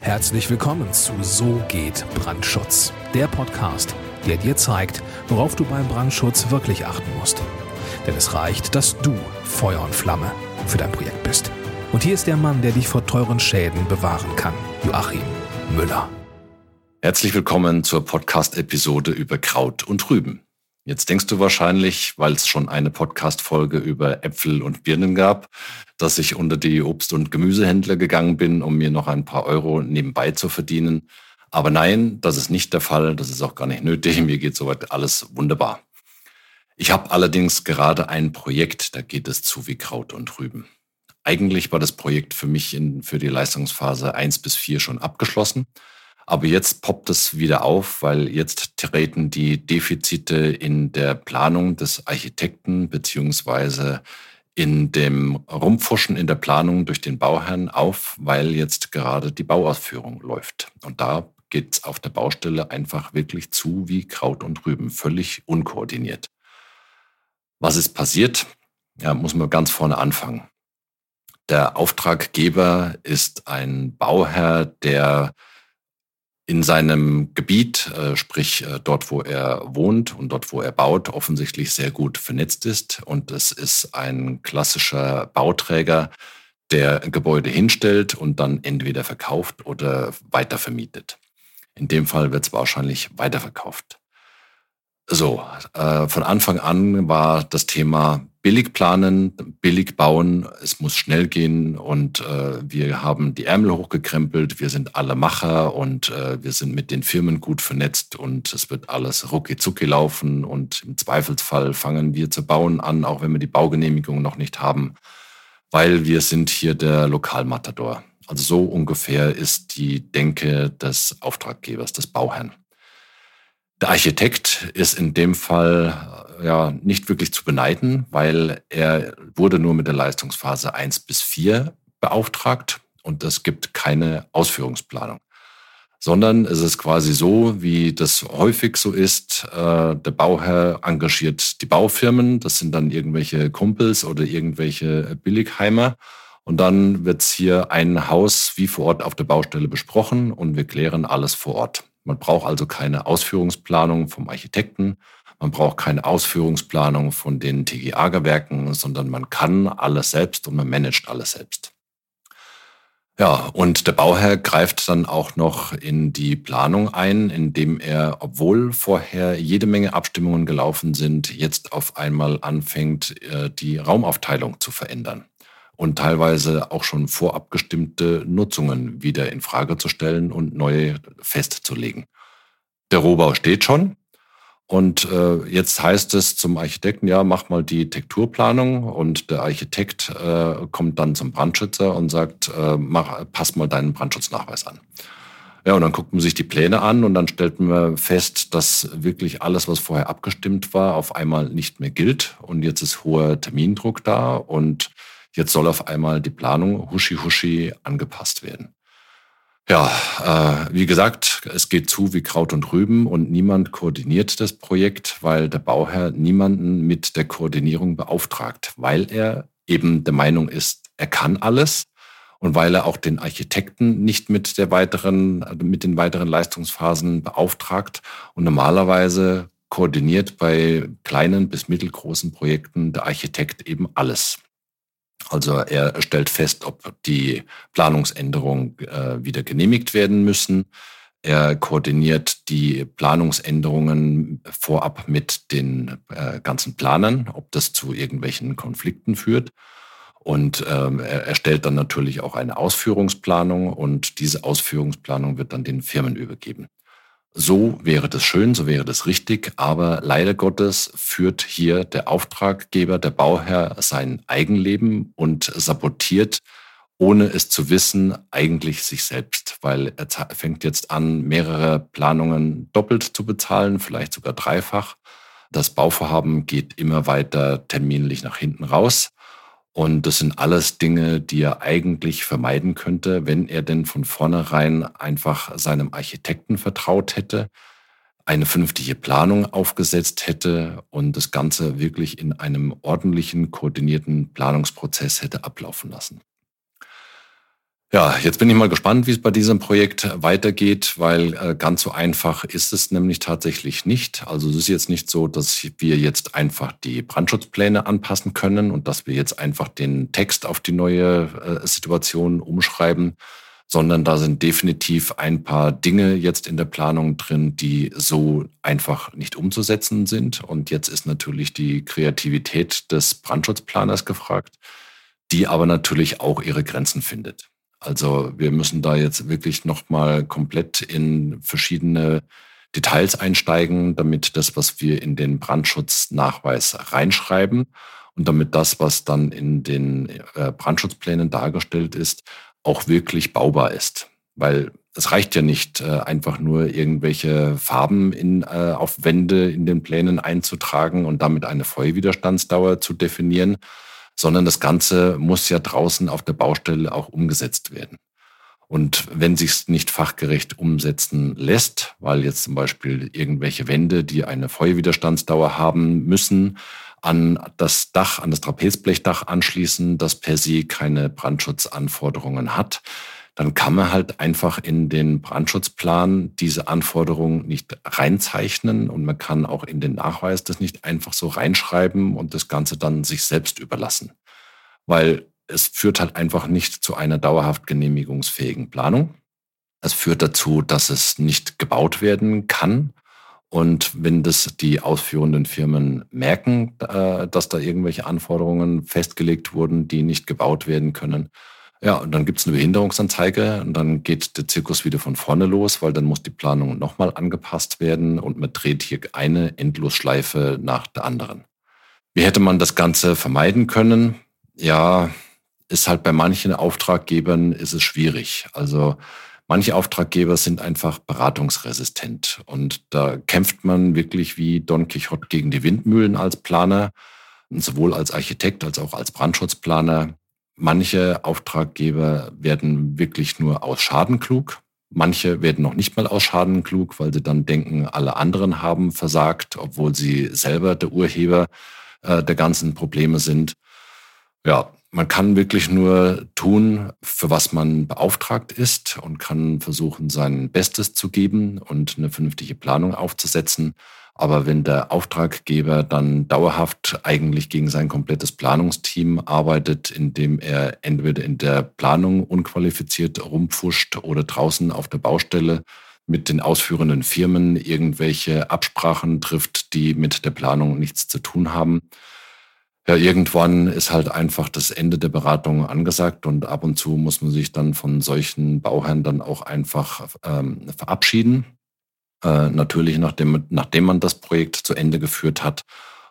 Herzlich willkommen zu So geht Brandschutz, der Podcast, der dir zeigt, worauf du beim Brandschutz wirklich achten musst. Denn es reicht, dass du Feuer und Flamme für dein Projekt bist. Und hier ist der Mann, der dich vor teuren Schäden bewahren kann, Joachim Müller. Herzlich willkommen zur Podcast-Episode über Kraut und Rüben. Jetzt denkst du wahrscheinlich, weil es schon eine Podcast-Folge über Äpfel und Birnen gab, dass ich unter die Obst- und Gemüsehändler gegangen bin, um mir noch ein paar Euro nebenbei zu verdienen. Aber nein, das ist nicht der Fall. Das ist auch gar nicht nötig. Mir geht soweit alles wunderbar. Ich habe allerdings gerade ein Projekt, da geht es zu wie Kraut und Rüben. Eigentlich war das Projekt für mich in, für die Leistungsphase 1 bis 4 schon abgeschlossen. Aber jetzt poppt es wieder auf, weil jetzt treten die Defizite in der Planung des Architekten beziehungsweise in dem Rumfuschen in der Planung durch den Bauherrn auf, weil jetzt gerade die Bauausführung läuft. Und da geht es auf der Baustelle einfach wirklich zu wie Kraut und Rüben, völlig unkoordiniert. Was ist passiert? Ja, muss man ganz vorne anfangen. Der Auftraggeber ist ein Bauherr, der in seinem Gebiet, äh, sprich äh, dort, wo er wohnt und dort, wo er baut, offensichtlich sehr gut vernetzt ist. Und es ist ein klassischer Bauträger, der Gebäude hinstellt und dann entweder verkauft oder weitervermietet. In dem Fall wird es wahrscheinlich weiterverkauft. So, äh, von Anfang an war das Thema billig planen, billig bauen, es muss schnell gehen und äh, wir haben die Ärmel hochgekrempelt, wir sind alle Macher und äh, wir sind mit den Firmen gut vernetzt und es wird alles rucki zucki laufen und im Zweifelsfall fangen wir zu bauen an, auch wenn wir die Baugenehmigung noch nicht haben, weil wir sind hier der Lokalmatador. Also so ungefähr ist die Denke des Auftraggebers, des Bauherrn. Der Architekt ist in dem Fall ja nicht wirklich zu beneiden, weil er wurde nur mit der Leistungsphase 1 bis 4 beauftragt und es gibt keine Ausführungsplanung. Sondern es ist quasi so, wie das häufig so ist, äh, der Bauherr engagiert die Baufirmen, das sind dann irgendwelche Kumpels oder irgendwelche Billigheimer. Und dann wird hier ein Haus wie vor Ort auf der Baustelle besprochen und wir klären alles vor Ort. Man braucht also keine Ausführungsplanung vom Architekten, man braucht keine Ausführungsplanung von den TGA-Gewerken, sondern man kann alles selbst und man managt alles selbst. Ja, und der Bauherr greift dann auch noch in die Planung ein, indem er, obwohl vorher jede Menge Abstimmungen gelaufen sind, jetzt auf einmal anfängt, äh, die Raumaufteilung zu verändern und teilweise auch schon vorabgestimmte Nutzungen wieder in Frage zu stellen und neue festzulegen. Der Rohbau steht schon, und äh, jetzt heißt es zum Architekten, ja, mach mal die Tekturplanung und der Architekt äh, kommt dann zum Brandschützer und sagt, äh, mach, pass mal deinen Brandschutznachweis an. Ja, und dann guckt man sich die Pläne an und dann stellt man fest, dass wirklich alles, was vorher abgestimmt war, auf einmal nicht mehr gilt. Und jetzt ist hoher Termindruck da und jetzt soll auf einmal die Planung huschi huschi angepasst werden. Ja, äh, wie gesagt, es geht zu wie Kraut und Rüben und niemand koordiniert das Projekt, weil der Bauherr niemanden mit der Koordinierung beauftragt, weil er eben der Meinung ist, er kann alles und weil er auch den Architekten nicht mit der weiteren, mit den weiteren Leistungsphasen beauftragt und normalerweise koordiniert bei kleinen bis mittelgroßen Projekten der Architekt eben alles. Also er stellt fest, ob die Planungsänderungen äh, wieder genehmigt werden müssen. Er koordiniert die Planungsänderungen vorab mit den äh, ganzen Planern, ob das zu irgendwelchen Konflikten führt. Und ähm, er erstellt dann natürlich auch eine Ausführungsplanung und diese Ausführungsplanung wird dann den Firmen übergeben. So wäre das schön, so wäre das richtig, aber leider Gottes führt hier der Auftraggeber, der Bauherr sein Eigenleben und sabotiert, ohne es zu wissen, eigentlich sich selbst, weil er fängt jetzt an, mehrere Planungen doppelt zu bezahlen, vielleicht sogar dreifach. Das Bauvorhaben geht immer weiter terminlich nach hinten raus. Und das sind alles Dinge, die er eigentlich vermeiden könnte, wenn er denn von vornherein einfach seinem Architekten vertraut hätte, eine vernünftige Planung aufgesetzt hätte und das Ganze wirklich in einem ordentlichen, koordinierten Planungsprozess hätte ablaufen lassen. Ja, jetzt bin ich mal gespannt, wie es bei diesem Projekt weitergeht, weil äh, ganz so einfach ist es nämlich tatsächlich nicht. Also es ist jetzt nicht so, dass wir jetzt einfach die Brandschutzpläne anpassen können und dass wir jetzt einfach den Text auf die neue äh, Situation umschreiben, sondern da sind definitiv ein paar Dinge jetzt in der Planung drin, die so einfach nicht umzusetzen sind. Und jetzt ist natürlich die Kreativität des Brandschutzplaners gefragt, die aber natürlich auch ihre Grenzen findet. Also wir müssen da jetzt wirklich nochmal komplett in verschiedene Details einsteigen, damit das, was wir in den Brandschutznachweis reinschreiben und damit das, was dann in den äh, Brandschutzplänen dargestellt ist, auch wirklich baubar ist. Weil es reicht ja nicht, äh, einfach nur irgendwelche Farben in, äh, auf Wände in den Plänen einzutragen und damit eine Feuerwiderstandsdauer zu definieren, sondern das Ganze muss ja draußen auf der Baustelle auch umgesetzt werden. Und wenn sich nicht fachgerecht umsetzen lässt, weil jetzt zum Beispiel irgendwelche Wände, die eine Feuerwiderstandsdauer haben müssen, an das Dach, an das Trapezblechdach anschließen, das per se keine Brandschutzanforderungen hat, dann kann man halt einfach in den Brandschutzplan diese Anforderungen nicht reinzeichnen und man kann auch in den Nachweis das nicht einfach so reinschreiben und das Ganze dann sich selbst überlassen. Weil es führt halt einfach nicht zu einer dauerhaft genehmigungsfähigen Planung. Es führt dazu, dass es nicht gebaut werden kann. Und wenn das die ausführenden Firmen merken, äh, dass da irgendwelche Anforderungen festgelegt wurden, die nicht gebaut werden können, ja, und dann gibt es eine Behinderungsanzeige und dann geht der Zirkus wieder von vorne los, weil dann muss die Planung nochmal angepasst werden und man dreht hier eine Endlosschleife nach der anderen. Wie hätte man das Ganze vermeiden können? Ja, ist halt bei manchen Auftraggebern ist es schwierig. Also manche Auftraggeber sind einfach beratungsresistent und da kämpft man wirklich wie Don Quixote gegen die Windmühlen als Planer, sowohl als Architekt als auch als Brandschutzplaner. Manche Auftraggeber werden wirklich nur aus Schaden klug. Manche werden noch nicht mal aus Schaden klug, weil sie dann denken, alle anderen haben versagt, obwohl sie selber der Urheber äh, der ganzen Probleme sind. Ja, man kann wirklich nur tun, für was man beauftragt ist und kann versuchen, sein Bestes zu geben und eine vernünftige Planung aufzusetzen. Aber wenn der Auftraggeber dann dauerhaft eigentlich gegen sein komplettes Planungsteam arbeitet, indem er entweder in der Planung unqualifiziert rumpfuscht oder draußen auf der Baustelle mit den ausführenden Firmen irgendwelche Absprachen trifft, die mit der Planung nichts zu tun haben, ja, irgendwann ist halt einfach das Ende der Beratung angesagt und ab und zu muss man sich dann von solchen Bauherren dann auch einfach ähm, verabschieden. Äh, natürlich, nachdem, nachdem man das Projekt zu Ende geführt hat.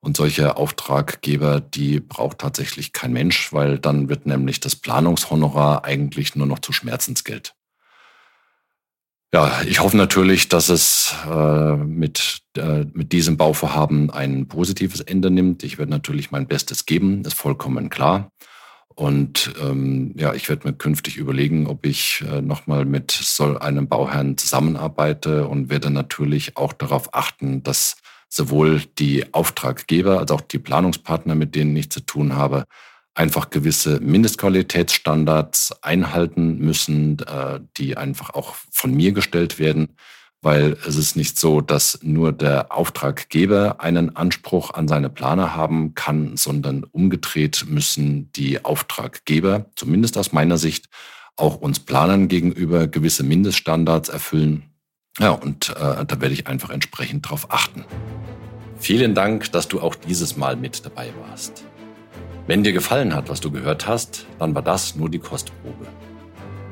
Und solche Auftraggeber, die braucht tatsächlich kein Mensch, weil dann wird nämlich das Planungshonorar eigentlich nur noch zu Schmerzensgeld. Ja, ich hoffe natürlich, dass es äh, mit, äh, mit diesem Bauvorhaben ein positives Ende nimmt. Ich werde natürlich mein Bestes geben, ist vollkommen klar. Und ähm, ja, ich werde mir künftig überlegen, ob ich äh, nochmal mit so einem Bauherrn zusammenarbeite und werde natürlich auch darauf achten, dass sowohl die Auftraggeber als auch die Planungspartner, mit denen ich zu tun habe, einfach gewisse Mindestqualitätsstandards einhalten müssen, äh, die einfach auch von mir gestellt werden weil es ist nicht so, dass nur der Auftraggeber einen Anspruch an seine Planer haben kann, sondern umgedreht müssen die Auftraggeber, zumindest aus meiner Sicht, auch uns Planern gegenüber gewisse Mindeststandards erfüllen. Ja, und äh, da werde ich einfach entsprechend darauf achten. Vielen Dank, dass du auch dieses Mal mit dabei warst. Wenn dir gefallen hat, was du gehört hast, dann war das nur die Kostprobe.